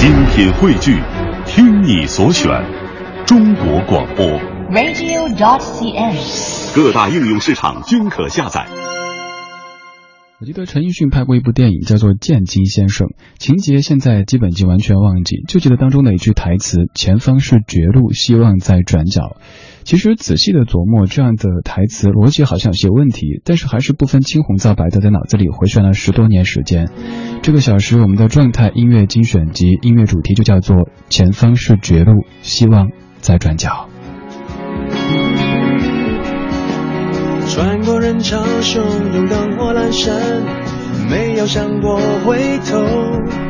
精品汇聚，听你所选，中国广播。radio.dot.cn，。各大应用市场均可下载。我记得陈奕迅拍过一部电影，叫做《剑姬先生》，情节现在基本已经完全忘记，就记得当中的一句台词：“前方是绝路，希望在转角。”其实仔细的琢磨，这样的台词逻辑好像有些问题，但是还是不分青红皂白的在脑子里回旋了十多年时间。这个小时我们的状态音乐精选集音乐主题就叫做《前方是绝路，希望在转角》。穿过人潮汹涌，灯火阑珊，没有想过回头。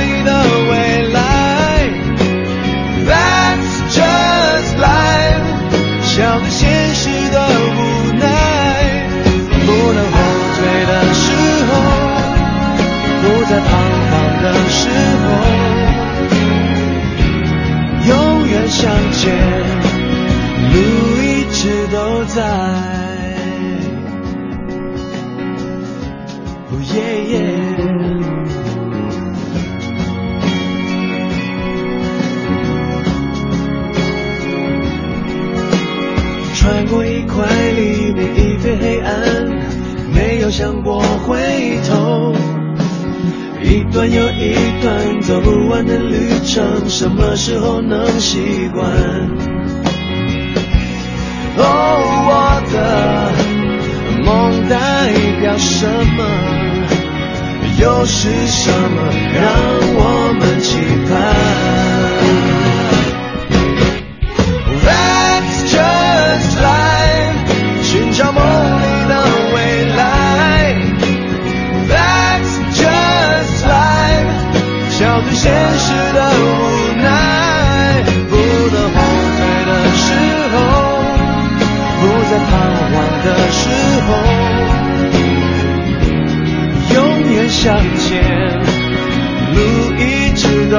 穿过一块黎明，一片黑暗，没有想过回头。一段又一段走不完的旅程，什么时候能习惯？哦，我的梦代表什么？又是什么让我们期盼？That's just life，寻找梦里的未来。That's just life，笑对现实的无向前，路一直都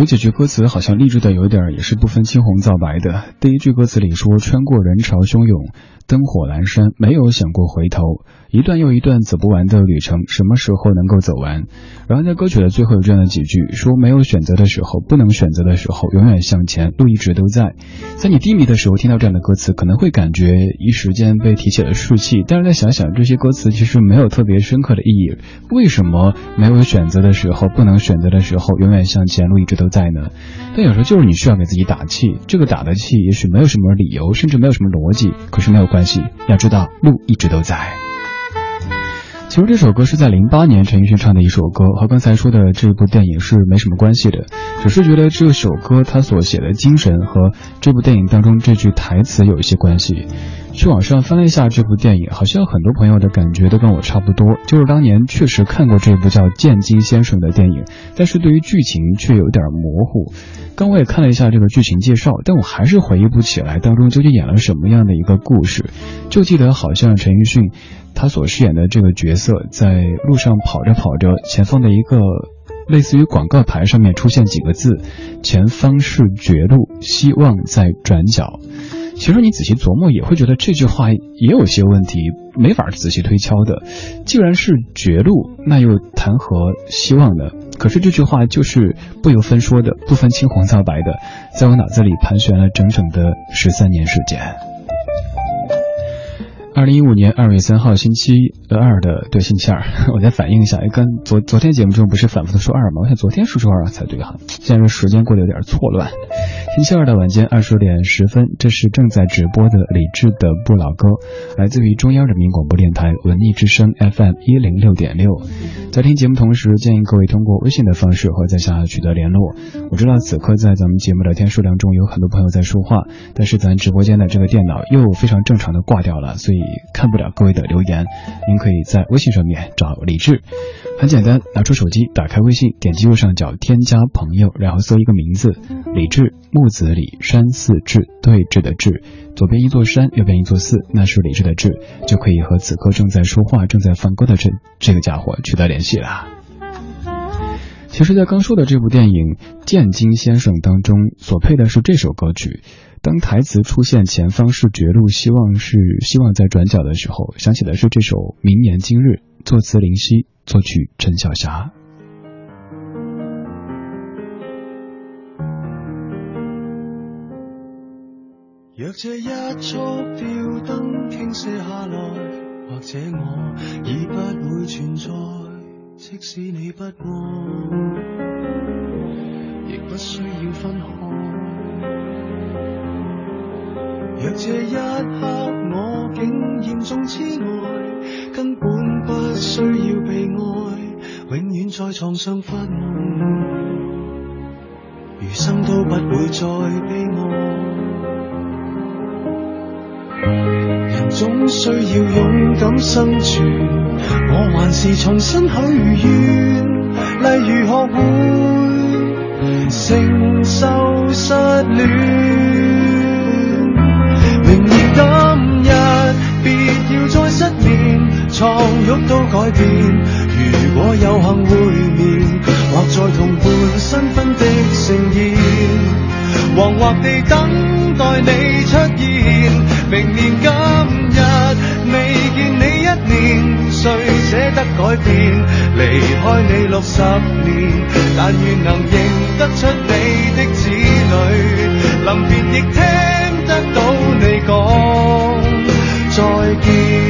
有几句歌词好像励志的有点，也是不分青红皂白的。第一句歌词里说：“穿过人潮汹涌，灯火阑珊，没有想过回头。”一段又一段走不完的旅程，什么时候能够走完？然后在歌曲的最后有这样的几句，说没有选择的时候，不能选择的时候，永远向前，路一直都在。在你低迷的时候听到这样的歌词，可能会感觉一时间被提起了士气，但是再想想这些歌词其实没有特别深刻的意义。为什么没有选择的时候，不能选择的时候，永远向前，路一直都在呢？但有时候就是你需要给自己打气，这个打的气也许没有什么理由，甚至没有什么逻辑，可是没有关系，要知道路一直都在。其实这首歌是在零八年陈奕迅唱的一首歌，和刚才说的这部电影是没什么关系的，只是觉得这首歌他所写的精神和这部电影当中这句台词有一些关系。去网上翻了一下这部电影，好像很多朋友的感觉都跟我差不多，就是当年确实看过这部叫《剑金先生》的电影，但是对于剧情却有点模糊。刚我也看了一下这个剧情介绍，但我还是回忆不起来当中究竟演了什么样的一个故事，就记得好像陈奕迅。他所饰演的这个角色，在路上跑着跑着，前方的一个类似于广告牌上面出现几个字：“前方是绝路，希望在转角。”其实你仔细琢磨，也会觉得这句话也有些问题，没法仔细推敲的。既然是绝路，那又谈何希望呢？可是这句话就是不由分说的，不分青红皂白的，在我脑子里盘旋了整整的十三年时间。二零一五年二月三号星期一二的对星期二，我再反映一下，哎跟昨昨天节目中不是反复的说二吗？我想昨天说说二才对哈，现在时间过得有点错乱。星期二的晚间二十点十分，这是正在直播的李志的不老歌，来自于中央人民广播电台文艺之声 FM 一零六点六。在听节目同时，建议各位通过微信的方式和在下取得联络。我知道此刻在咱们节目聊天数量中有很多朋友在说话，但是咱直播间的这个电脑又非常正常的挂掉了，所以。看不了各位的留言，您可以在微信上面找李志，很简单，拿出手机，打开微信，点击右上角添加朋友，然后搜一个名字，李志，木子李，山寺志，对峙的志，左边一座山，右边一座寺，那是李志的志，就可以和此刻正在说话、正在放歌的这这个家伙取得联系了。其实，在刚说的这部电影《剑金先生》当中，所配的是这首歌曲。当台词出现“前方是绝路，希望是希望在转角”的时候，想起的是这首《明年今日》，作词林夕，作曲陈小霞。若这一束吊灯倾泻下来，或者我已不会存在，即使你不爱，亦不需要分开。若这一刻我竟严重痴呆，根本不需要被爱，永远在床上发梦，余生都不会再悲哀。人总需要勇敢生存，我还是重新许愿，例如学会承受失恋。今日，别要再失眠，床褥都改变。如果有幸会面，或在同伴新婚的盛宴，惶惑地等待你出现。明年今日，未见你一年，谁舍得改变？离开你六十年，但愿能认得出你的子女，临别亦听。得到你讲再见。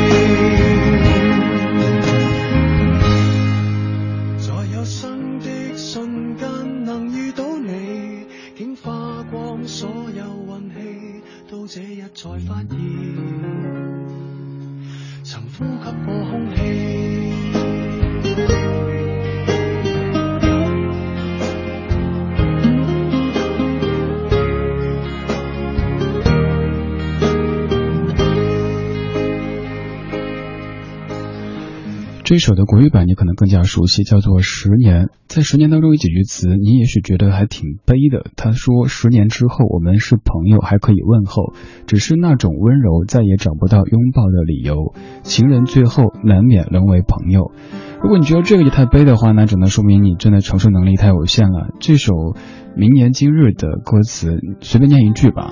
这首的国语版你可能更加熟悉，叫做《十年》。在《十年》当中有几句词，你也许觉得还挺悲的。他说：“十年之后，我们是朋友，还可以问候，只是那种温柔再也找不到拥抱的理由。情人最后难免沦为朋友。”如果你觉得这个也太悲的话，那只能说明你真的承受能力太有限了。这首《明年今日》的歌词，随便念一句吧：“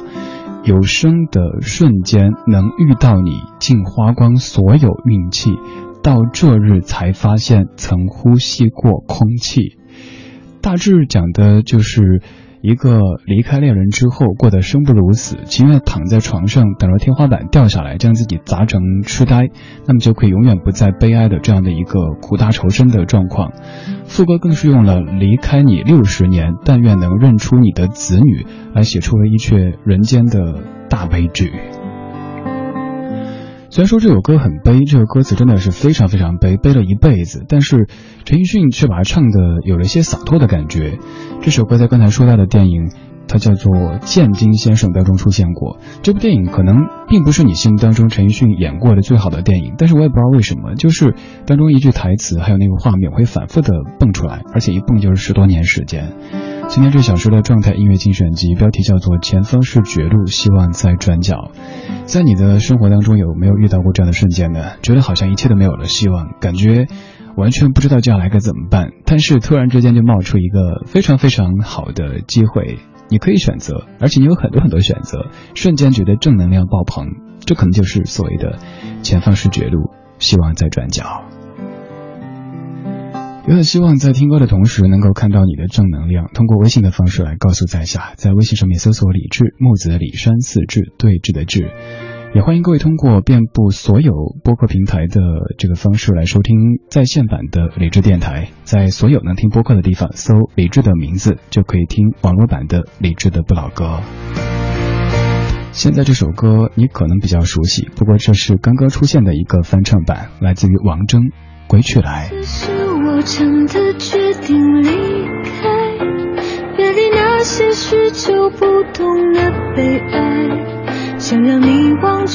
有生的瞬间能遇到你，竟花光所有运气。”到这日才发现曾呼吸过空气，大致讲的就是一个离开恋人之后过得生不如死，情愿躺在床上等着天花板掉下来，将自己砸成痴呆，那么就可以永远不再悲哀的这样的一个苦大仇深的状况。副歌更是用了离开你六十年，但愿能认出你的子女，来写出了一阙人间的大悲剧。虽然说这首歌很悲，这个歌词真的是非常非常悲，悲了一辈子，但是陈奕迅却把它唱的有了一些洒脱的感觉。这首歌在刚才说到的电影，它叫做《剑金先生》当中出现过。这部电影可能并不是你心目当中陈奕迅演过的最好的电影，但是我也不知道为什么，就是当中一句台词还有那个画面会反复的蹦出来，而且一蹦就是十多年时间。今天这小时的状态音乐精选集标题叫做《前方是绝路，希望在转角》。在你的生活当中有没有遇到过这样的瞬间呢？觉得好像一切都没有了希望，感觉完全不知道接下来该怎么办，但是突然之间就冒出一个非常非常好的机会，你可以选择，而且你有很多很多选择，瞬间觉得正能量爆棚，这可能就是所谓的“前方是绝路，希望在转角”。也很希望在听歌的同时能够看到你的正能量，通过微信的方式来告诉在下，在微信上面搜索“李志木子李山四志对峙的志”，也欢迎各位通过遍布所有播客平台的这个方式来收听在线版的理智电台，在所有能听播客的地方搜理智的名字，就可以听网络版的理智的不老歌。现在这首歌你可能比较熟悉，不过这是刚刚出现的一个翻唱版，来自于王铮《归去来》。我真的决定离开，远离那些许久不懂的悲哀，想让你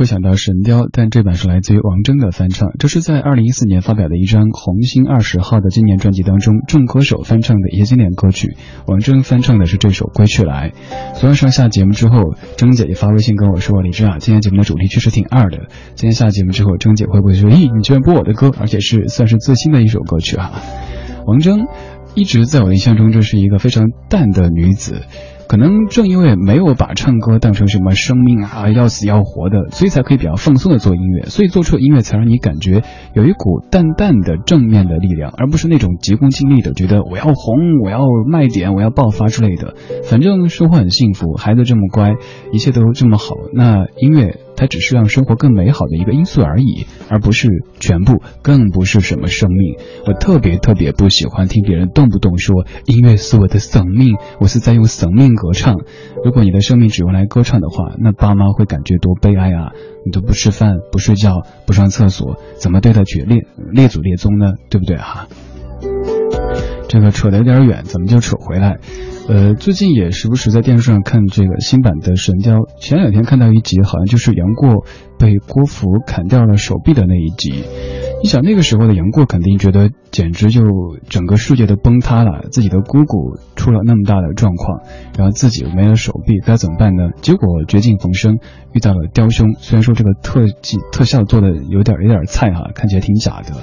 会想到神雕，但这版是来自于王铮的翻唱。这是在二零一四年发表的一张《红星二十号》的纪念专辑当中，众歌手翻唱的一些经典歌曲。王铮翻唱的是这首《归去来》。昨晚上下节目之后，铮姐也发微信跟我说：“李志啊，今天节目的主题确实挺二的。”今天下节目之后，铮姐会不会说：“咦，你居然播我的歌，而且是算是最新的一首歌曲啊？”王铮一直在我印象中，这是一个非常淡的女子。可能正因为没有把唱歌当成什么生命啊，要死要活的，所以才可以比较放松的做音乐，所以做出的音乐才让你感觉有一股淡淡的正面的力量，而不是那种急功近利的，觉得我要红，我要卖点，我要爆发之类的。反正生活很幸福，孩子这么乖，一切都这么好，那音乐。它只是让生活更美好的一个因素而已，而不是全部，更不是什么生命。我特别特别不喜欢听别人动不动说音乐是我的生命，我是在用生命歌唱。如果你的生命只用来歌唱的话，那爸妈会感觉多悲哀啊！你都不吃饭、不睡觉、不上厕所，怎么对得起列列祖列宗呢？对不对哈？这个扯得有点远，怎么就扯回来？呃，最近也时不时在电视上看这个新版的《神雕》，前两天看到一集，好像就是杨过被郭芙砍掉了手臂的那一集。你想那个时候的杨过肯定觉得简直就整个世界都崩塌了，自己的姑姑出了那么大的状况，然后自己没了手臂，该怎么办呢？结果绝境逢生，遇到了雕兄。虽然说这个特技特效做的有点有点菜哈，看起来挺假的。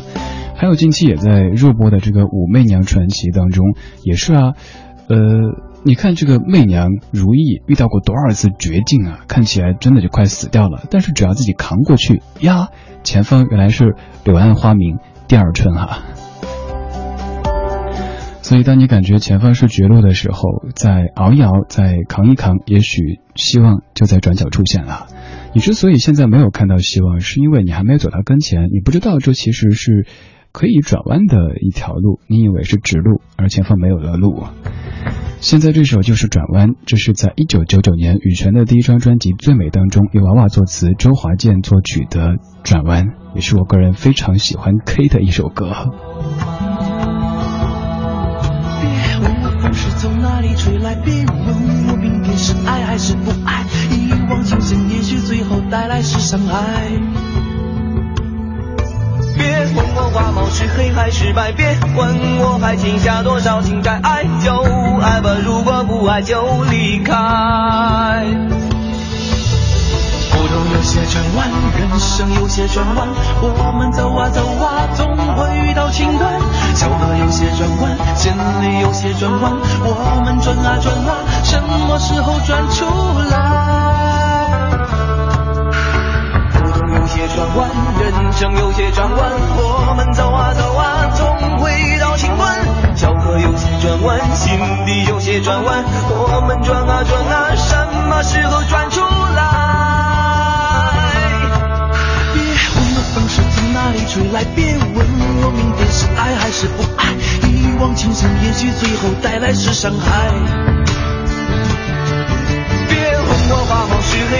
还有近期也在热播的这个《武媚娘传奇》当中，也是啊。呃，你看这个媚娘如意遇到过多少次绝境啊？看起来真的就快死掉了，但是只要自己扛过去呀，前方原来是柳暗花明第二春哈。所以当你感觉前方是绝路的时候，再熬一熬，再扛一扛，也许希望就在转角出现了。你之所以现在没有看到希望，是因为你还没有走到跟前，你不知道这其实是。可以转弯的一条路，你以为是直路，而前方没有了路。现在这首就是转弯，这是在一九九九年羽泉的第一张专辑《最美》当中，由娃娃作词，周华健作曲的《转弯》，也是我个人非常喜欢 K 的一首歌。别问我风是从哪里吹来，别问我明天是爱还是不爱，一往情深，也许最后带来是伤害。别问我花毛是黑还是白，别问我还欠下多少情债，爱就爱吧，如果不爱就离开。途中有些转弯，人生有些转弯，我们走啊走啊，总会遇到情段。小河有些转弯，心里有些转弯，我们转啊转啊，什么时候转出来？转弯，人生有些转弯，我们走啊走啊，总会遇到情关。交河有些转弯，心底有些转弯，我们转啊转啊，什么时候转出来？别问我风是从哪里吹来，别问我明天是爱还是不爱，一往情深，也许最后带来是伤害。别问我花毛是黑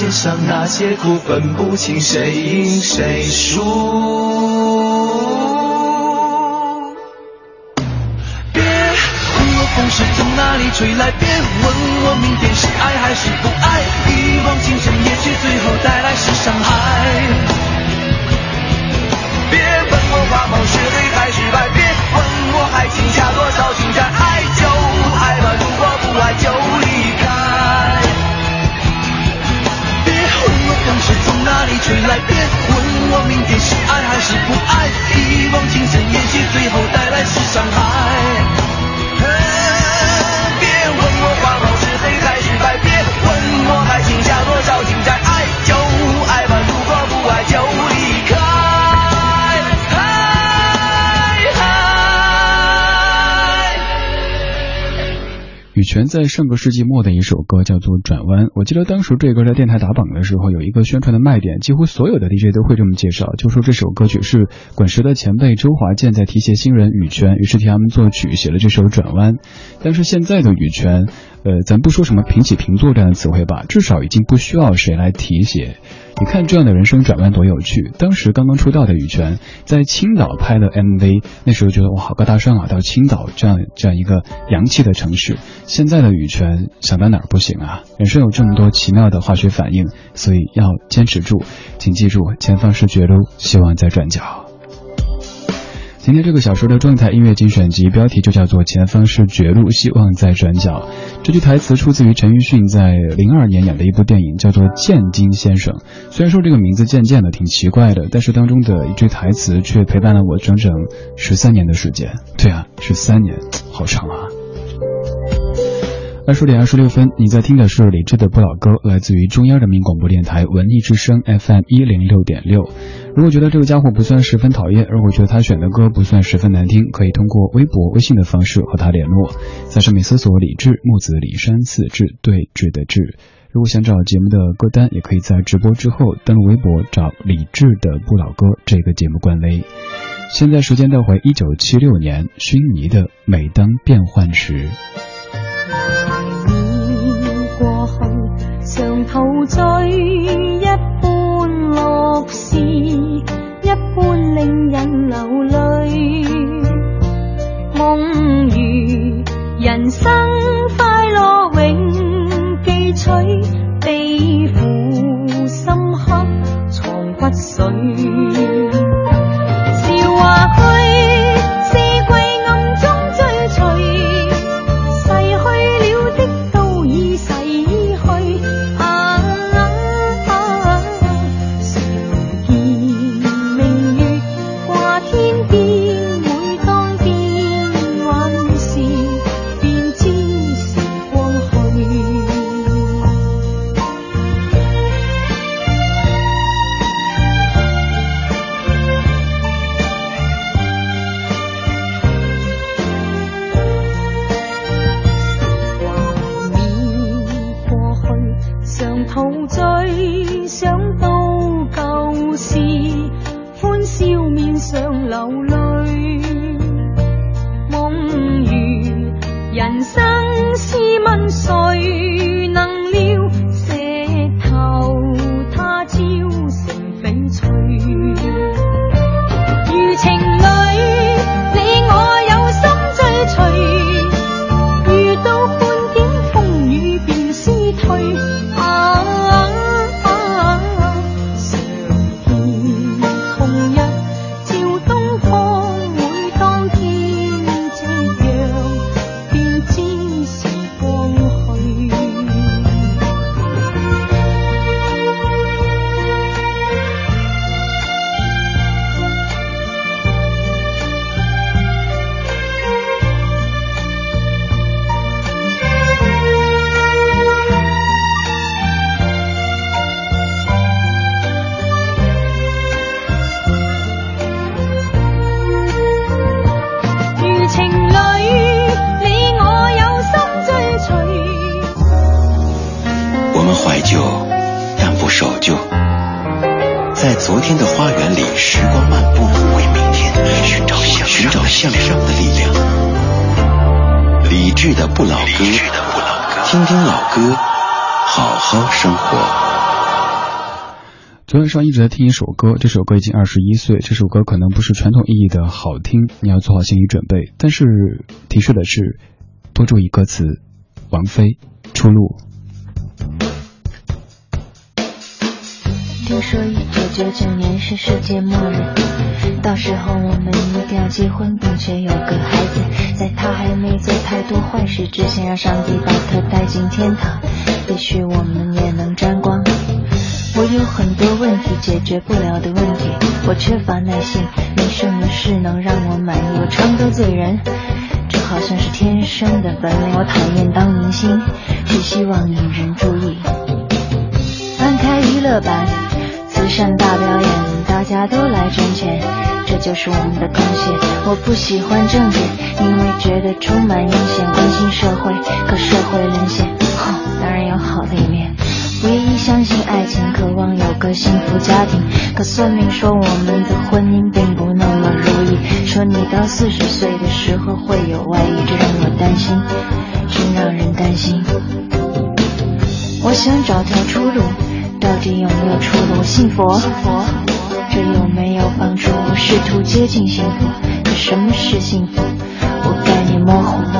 些伤，那些苦，分不清谁赢谁输。别问我风是从哪里吹来，别问我明天是爱还是不泉在上个世纪末的一首歌叫做《转弯》，我记得当时这歌在电台打榜的时候，有一个宣传的卖点，几乎所有的 DJ 都会这么介绍，就说这首歌曲是滚石的前辈周华健在提携新人羽泉，于是替他们作曲写了这首《转弯》。但是现在的羽泉，呃，咱不说什么平起平坐这样的词汇吧，至少已经不需要谁来提携。你看这样的人生转弯多有趣！当时刚刚出道的羽泉在青岛拍的 MV，那时候觉得哇好高大上啊，到青岛这样这样一个洋气的城市。现在的羽泉想到哪儿不行啊？人生有这么多奇妙的化学反应，所以要坚持住。请记住，前方是绝路，希望在转角。今天这个小说的状态音乐精选集标题就叫做《前方是绝路，希望在转角》。这句台词出自于陈奕迅在零二年演的一部电影，叫做《渐金先生》。虽然说这个名字渐渐的挺奇怪的，但是当中的一句台词却陪伴了我整整十三年的时间。对啊，十三年，好长啊！二十点二十六分，你在听的是李志的不老歌，来自于中央人民广播电台文艺之声 FM 一零六点六。如果觉得这个家伙不算十分讨厌，如果觉得他选的歌不算十分难听，可以通过微博、微信的方式和他联络，在上面搜索“李志木子李山四志对峙的志”。如果想找节目的歌单，也可以在直播之后登录微博找李志的不老歌这个节目官微。现在时间带回一九七六年，薰妮的《每当变幻时》。水常流泪。在听一首歌，这首歌已经二十一岁。这首歌可能不是传统意义的好听，你要做好心理准备。但是提示的是，多注意歌词。王菲《出路》。听说一九九九年是世界末日，到时候我们一定要结婚，并且有个孩子，在他还没做太多坏事之前，让上帝把他带进天堂。也许我们也能沾光。我有很多问题解决不了的问题，我缺乏耐心，没什么事能让我满意。我常得罪人，这好像是天生的本领。我讨厌当明星，只希望引人注意。翻开娱乐版，慈善大表演，大家都来挣钱，这就是我们的贡献。我不喜欢政治，因为觉得充满阴险。关心社会，可社会沦陷，哼，当然有好的一面。唯一相信爱情，渴望有个幸福家庭。可算命说我们的婚姻并不那么如意，说你到四十岁的时候会有外遇，这让我担心，真让人担心。我想找条出路，到底有没有出路？信佛，这有没有帮助？我试图接近幸福，可什么是幸福？我概念模糊。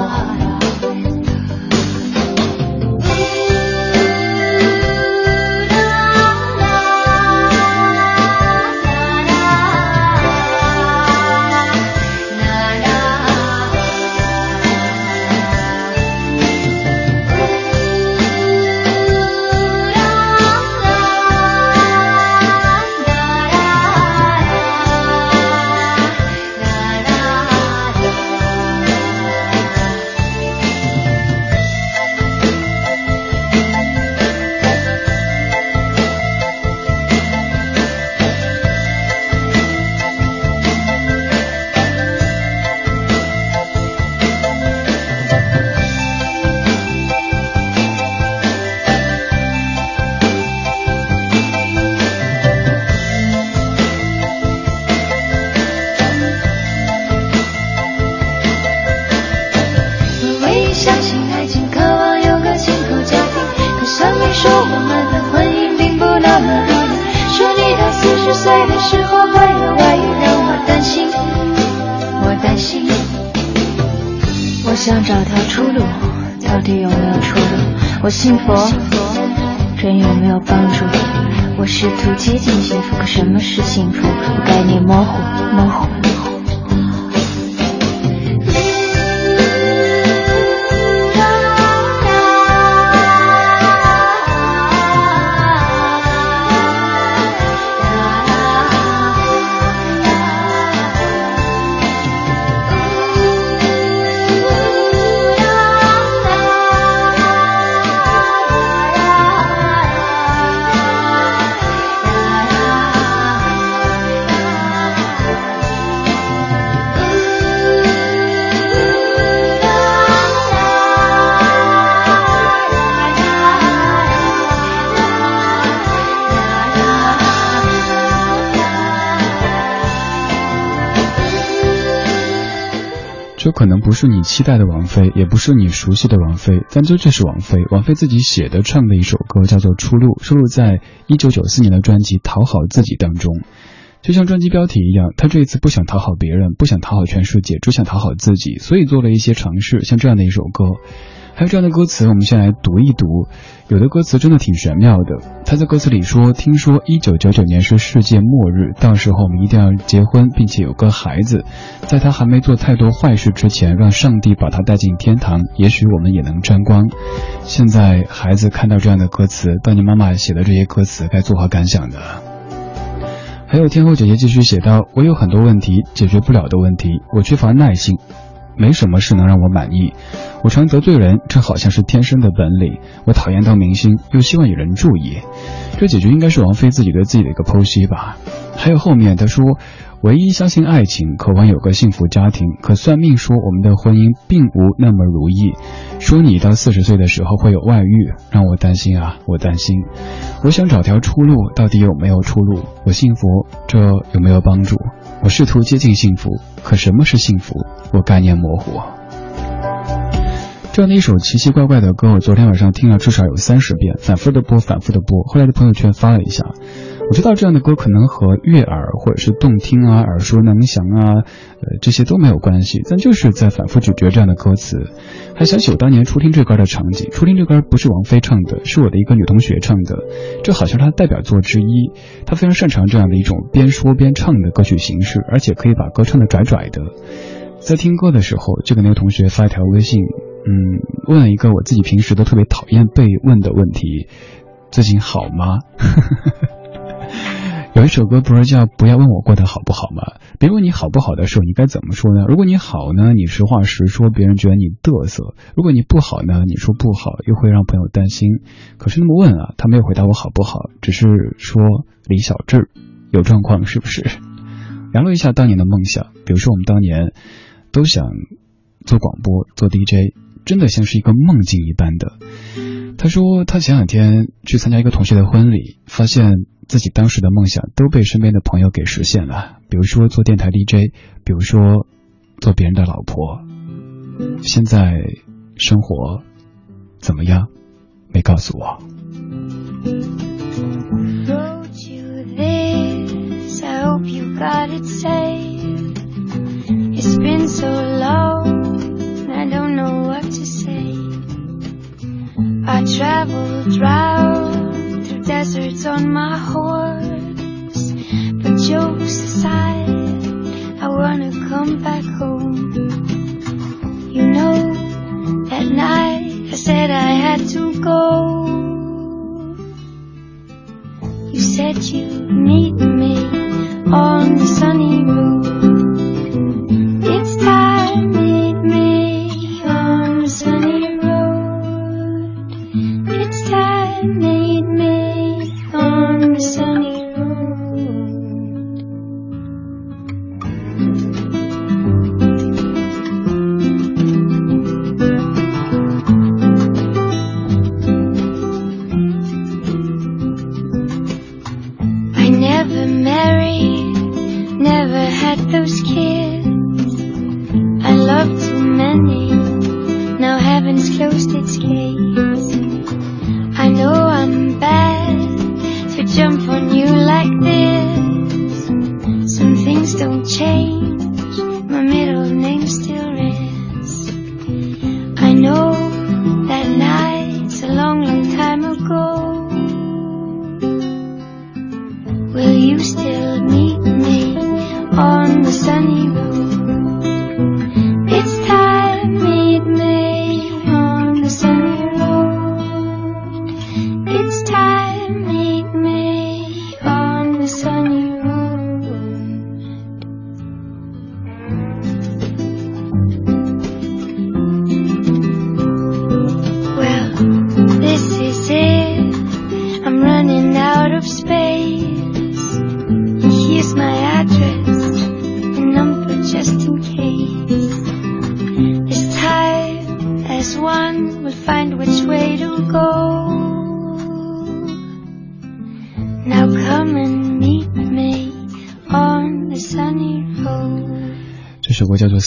我信佛，人有没有帮助？我试图接近幸福，可什么是幸福？我概念模糊，模。可能不是你期待的王菲，也不是你熟悉的王菲，但这就是王菲。王菲自己写的、唱的一首歌，叫做《出路》，收录在一九九四年的专辑《讨好自己》当中。就像专辑标题一样，她这一次不想讨好别人，不想讨好全世界，只想讨好自己，所以做了一些尝试，像这样的一首歌。还有这样的歌词，我们先来读一读。有的歌词真的挺玄妙的。他在歌词里说：“听说一九九九年是世界末日，到时候我们一定要结婚，并且有个孩子。在他还没做太多坏事之前，让上帝把他带进天堂，也许我们也能沾光。”现在孩子看到这样的歌词，当年妈妈写的这些歌词，该作何感想的？还有天后姐姐继续写道：“我有很多问题解决不了的问题，我缺乏耐心。”没什么事能让我满意，我常得罪人，这好像是天生的本领。我讨厌当明星，又希望有人注意，这解决应该是王菲自己对自己的一个剖析吧。还有后面他说，唯一相信爱情，渴望有个幸福家庭，可算命说我们的婚姻并无那么如意，说你到四十岁的时候会有外遇，让我担心啊，我担心。我想找条出路，到底有没有出路？我信佛，这有没有帮助？我试图接近幸福，可什么是幸福？我概念模糊。这样的一首奇奇怪怪的歌，我昨天晚上听了至少有三十遍，反复的播，反复的播。后来的朋友圈发了一下，我知道这样的歌可能和悦耳或者是动听啊、耳熟能详啊，呃，这些都没有关系，但就是在反复咀嚼这样的歌词，还想起我当年初听这歌的场景。初听这歌不是王菲唱的，是我的一个女同学唱的，这好像她代表作之一。她非常擅长这样的一种边说边唱的歌曲形式，而且可以把歌唱的拽拽的。在听歌的时候，就给那个同学发一条微信。嗯，问了一个我自己平时都特别讨厌被问的问题：最近好吗？有一首歌不是叫“不要问我过得好不好”吗？别问你好不好的时候，你该怎么说呢？如果你好呢，你实话实说，别人觉得你嘚瑟；如果你不好呢，你说不好，又会让朋友担心。可是那么问啊，他没有回答我好不好，只是说李小智有状况是不是？聊了一下当年的梦想，比如说我们当年都想做广播、做 DJ。真的像是一个梦境一般的。他说，他前两天去参加一个同学的婚礼，发现自己当时的梦想都被身边的朋友给实现了。比如说做电台 DJ，比如说做别人的老婆。现在生活怎么样？没告诉我。I traveled round through deserts on my horse. But jokes aside, I wanna come back home. You know, at night I said I had to go.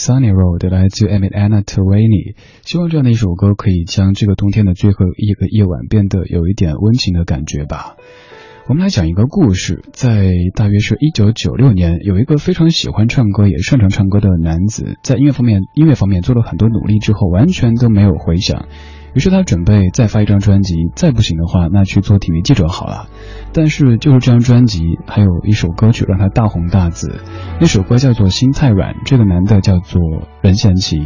Sunny Road》，来自 e m i t Anna Twainey。希望这样的一首歌可以将这个冬天的最后一个夜晚变得有一点温情的感觉吧。我们来讲一个故事，在大约是一九九六年，有一个非常喜欢唱歌也擅长唱歌的男子，在音乐方面音乐方面做了很多努力之后，完全都没有回响。于是他准备再发一张专辑，再不行的话，那去做体育记者好了。但是就是这张专辑，还有一首歌曲让他大红大紫，那首歌叫做《心太软》，这个男的叫做任贤齐。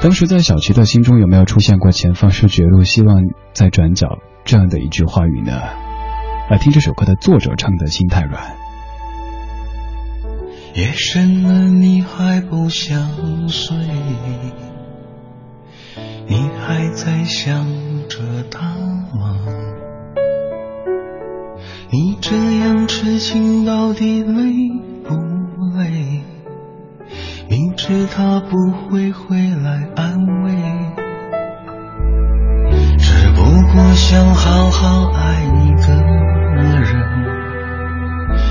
当时在小齐的心中有没有出现过“前方是绝路，希望在转角”这样的一句话语呢？来听这首歌的作者唱的《心太软》。夜深了，你还不想睡？你还在想着他吗？你这样痴情到底累不累？明知他不会回来安慰，只不过想好好爱一个人，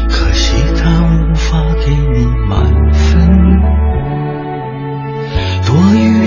可惜他无法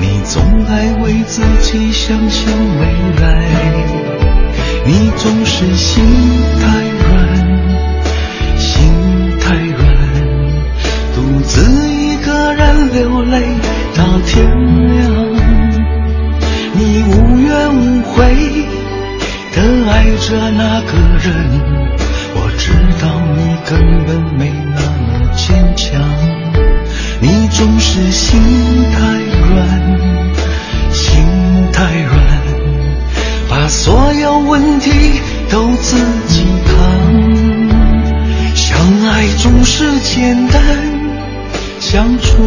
你总爱为自己想象未来，你总是心太软，心太软，独自一个人流泪到天亮。你无怨无悔的爱着那个人，我知道你根本没那么坚强，你总是心简单，相处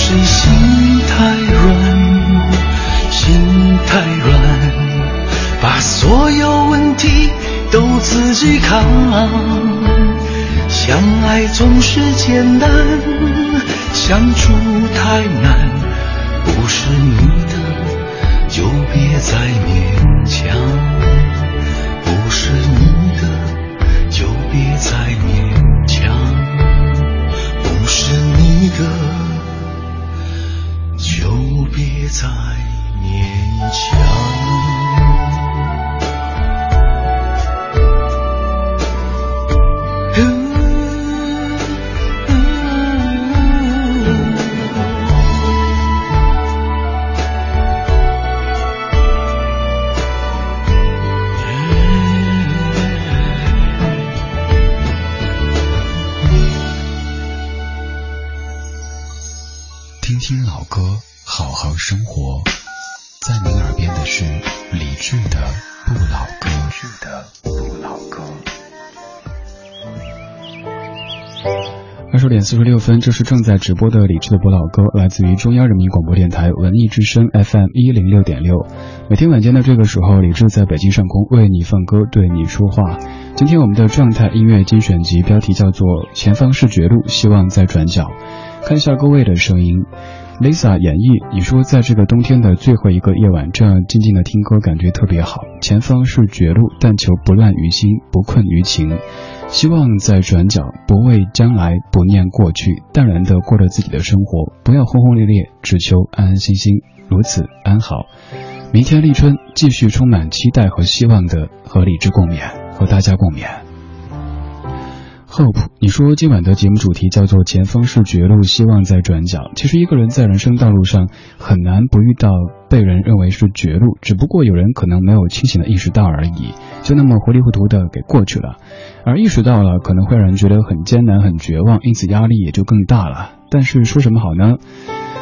是心太软。心太软，把所有问题都自己扛。相爱总是简单，相处太难。不是你的，就别再勉强。四十六分，这是正在直播的李志的不老歌，来自于中央人民广播电台文艺之声 FM 一零六点六。每天晚间的这个时候，李志在北京上空为你放歌，对你说话。今天我们的状态音乐精选集标题叫做《前方是绝路，希望在转角》。看一下各位的声音，Lisa 演绎，你说在这个冬天的最后一个夜晚，这样静静的听歌，感觉特别好。前方是绝路，但求不乱于心，不困于情。希望在转角，不畏将来，不念过去，淡然的过着自己的生活，不要轰轰烈烈，只求安安心心，如此安好。明天立春，继续充满期待和希望的和理智共勉，和大家共勉。Hope，你说今晚的节目主题叫做“前方是绝路，希望在转角”。其实一个人在人生道路上很难不遇到被人认为是绝路，只不过有人可能没有清醒的意识到而已，就那么糊里糊涂的给过去了。而意识到了，可能会让人觉得很艰难、很绝望，因此压力也就更大了。但是说什么好呢？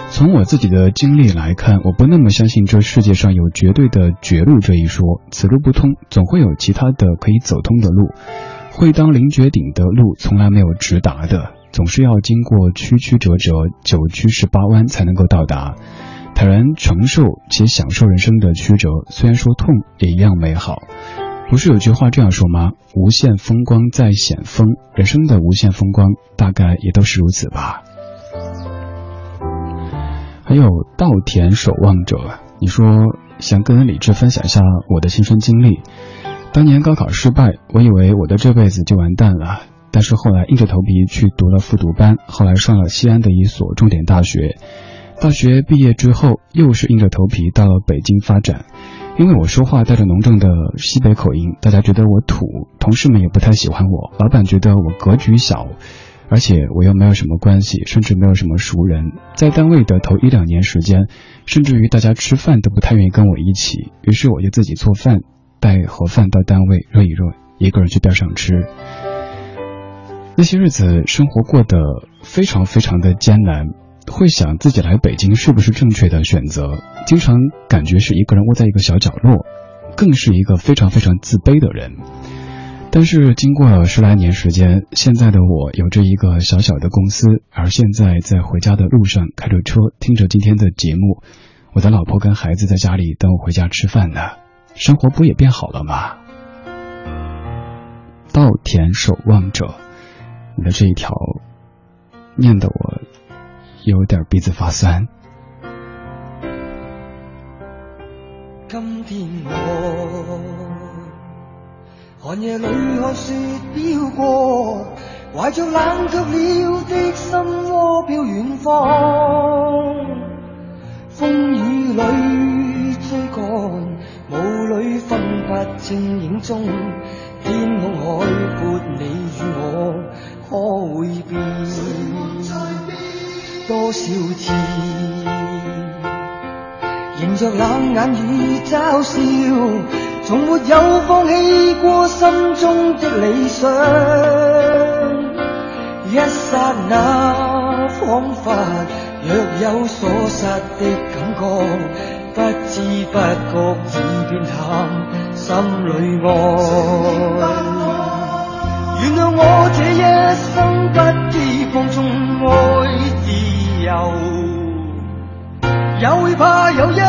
从我自己的经历来看，我不那么相信这世界上有绝对的绝路这一说。此路不通，总会有其他的可以走通的路。会当凌绝顶的路从来没有直达的，总是要经过曲曲折折、九曲十八弯才能够到达。坦然承受且享受人生的曲折，虽然说痛，也一样美好。不是有句话这样说吗？无限风光在险峰，人生的无限风光大概也都是如此吧。还有稻田守望者，你说想跟李志分享一下我的亲身经历。当年高考失败，我以为我的这辈子就完蛋了。但是后来硬着头皮去读了复读班，后来上了西安的一所重点大学。大学毕业之后，又是硬着头皮到了北京发展。因为我说话带着浓重的西北口音，大家觉得我土，同事们也不太喜欢我，老板觉得我格局小，而且我又没有什么关系，甚至没有什么熟人。在单位的头一两年时间，甚至于大家吃饭都不太愿意跟我一起，于是我就自己做饭。带盒饭到单位热一热，一个人去边上吃。那些日子生活过得非常非常的艰难，会想自己来北京是不是正确的选择？经常感觉是一个人窝在一个小角落，更是一个非常非常自卑的人。但是经过了十来年时间，现在的我有着一个小小的公司，而现在在回家的路上开着车，听着今天的节目，我的老婆跟孩子在家里等我回家吃饭呢。生活不也变好了吗？稻田守望者，你的这一条念得我有点鼻子发酸。今天我寒夜里看雪飘过，怀着冷却了的心窝飘远方，风雨里追赶。雾里分不清影踪，天空海阔，你与我可会变？多少次迎着冷眼与嘲笑，从没有放弃过心中的理想。一刹那，仿佛若有所失的感觉。不知不觉已变淡，心里爱。原谅我这一生不羁放纵爱自由，也会怕有一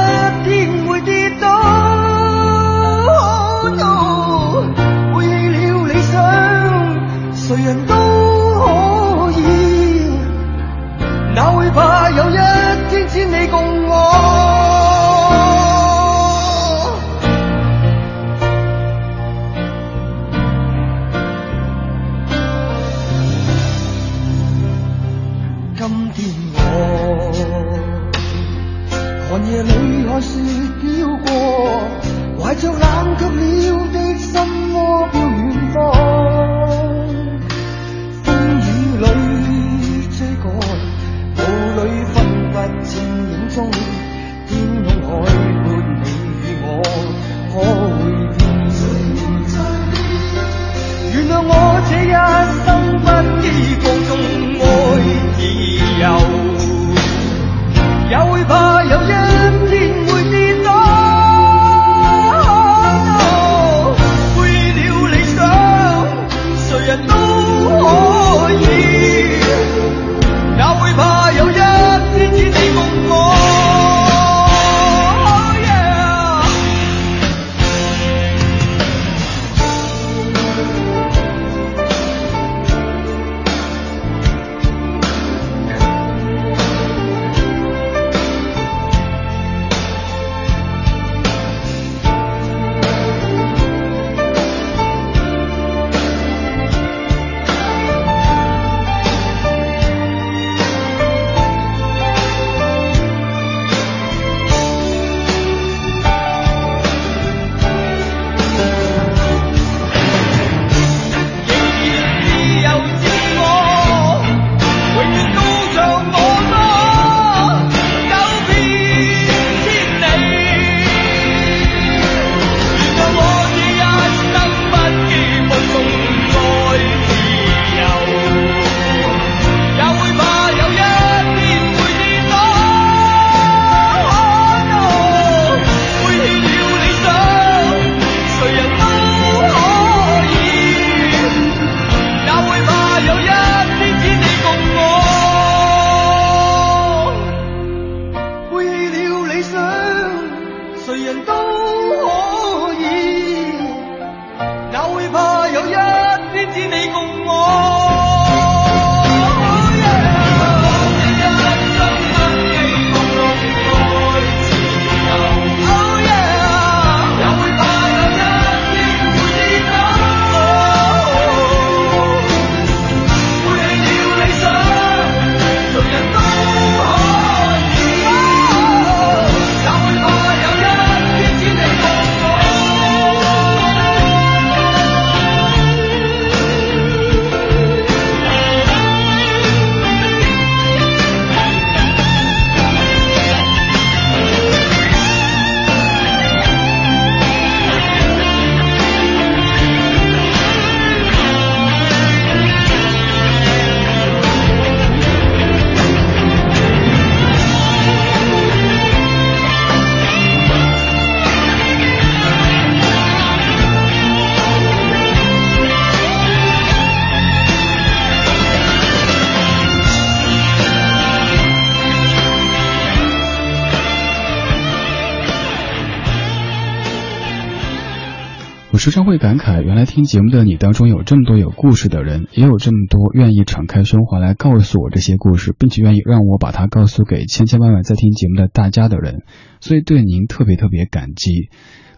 时常会感慨，原来听节目的你当中有这么多有故事的人，也有这么多愿意敞开胸怀来告诉我这些故事，并且愿意让我把它告诉给千千万万在听节目的大家的人，所以对您特别特别感激。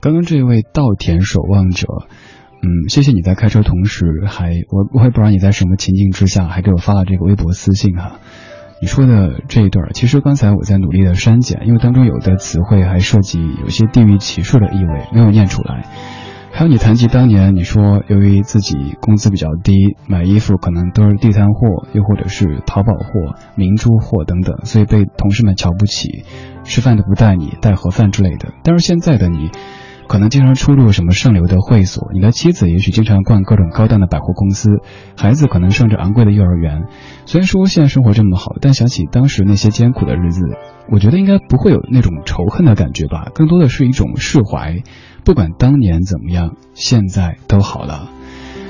刚刚这位稻田守望者，嗯，谢谢你在开车同时还我我也不知道你在什么情境之下还给我发了这个微博私信哈。你说的这一段，其实刚才我在努力的删减，因为当中有的词汇还涉及有些地域歧视的意味，没有念出来。还有你谈及当年你说，由于自己工资比较低，买衣服可能都是地摊货，又或者是淘宝货、明珠货等等，所以被同事们瞧不起，吃饭都不带你，带盒饭之类的。但是现在的你，可能经常出入什么上流的会所，你的妻子也许经常逛各种高档的百货公司，孩子可能上着昂贵的幼儿园。虽然说现在生活这么好，但想起当时那些艰苦的日子，我觉得应该不会有那种仇恨的感觉吧，更多的是一种释怀。不管当年怎么样，现在都好了。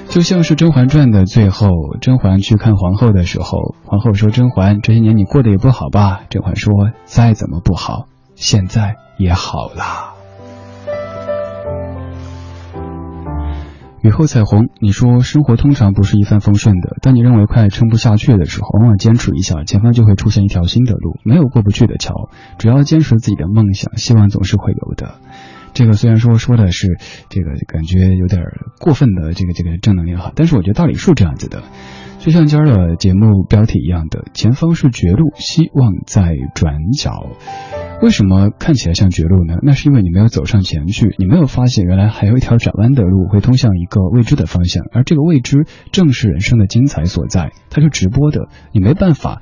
就像是《甄嬛传》的最后，甄嬛去看皇后的时候，皇后说：“甄嬛，这些年你过得也不好吧？”甄嬛说：“再怎么不好，现在也好了。”雨后彩虹，你说生活通常不是一帆风顺的，当你认为快撑不下去的时候，往往坚持一下，前方就会出现一条新的路，没有过不去的桥，只要坚持自己的梦想，希望总是会有的。这个虽然说说的是这个感觉有点过分的这个这个正能量哈，但是我觉得道理是这样子的，就像今儿的节目标题一样的，前方是绝路，希望在转角。为什么看起来像绝路呢？那是因为你没有走上前去，你没有发现原来还有一条转弯的路会通向一个未知的方向，而这个未知正是人生的精彩所在，它是直播的，你没办法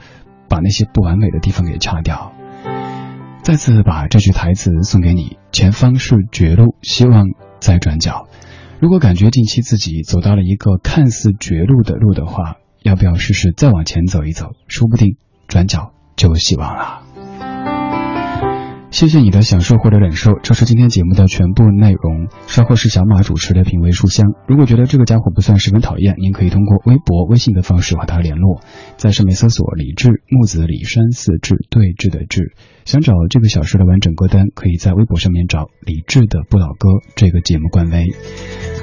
把那些不完美的地方给掐掉。再次把这句台词送给你：前方是绝路，希望在转角。如果感觉近期自己走到了一个看似绝路的路的话，要不要试试再往前走一走？说不定转角就有希望了。谢谢你的享受或者忍受，这是今天节目的全部内容。稍后是小马主持的品味书香。如果觉得这个家伙不算十分讨厌，您可以通过微博、微信的方式和他联络，在上面搜索“李志木子李山四志对峙的志”。想找这个小时的完整歌单，可以在微博上面找李志的不老歌这个节目官微。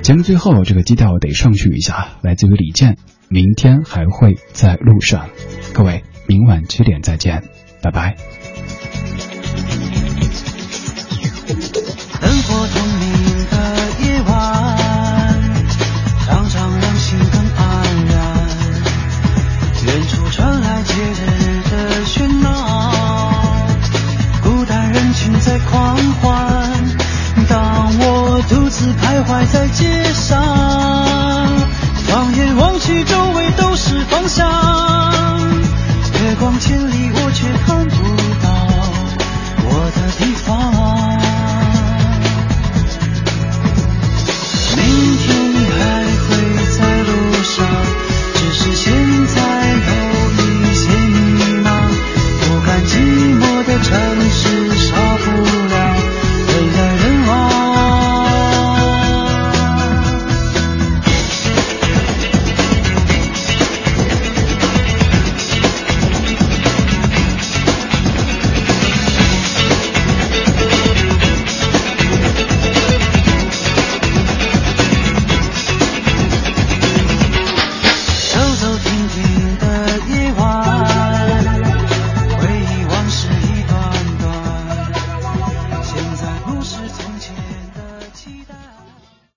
节目最后这个基调得上去一下，来自于李健，明天还会在路上。各位，明晚七点再见，拜拜。上，放眼望去，周围都是方向。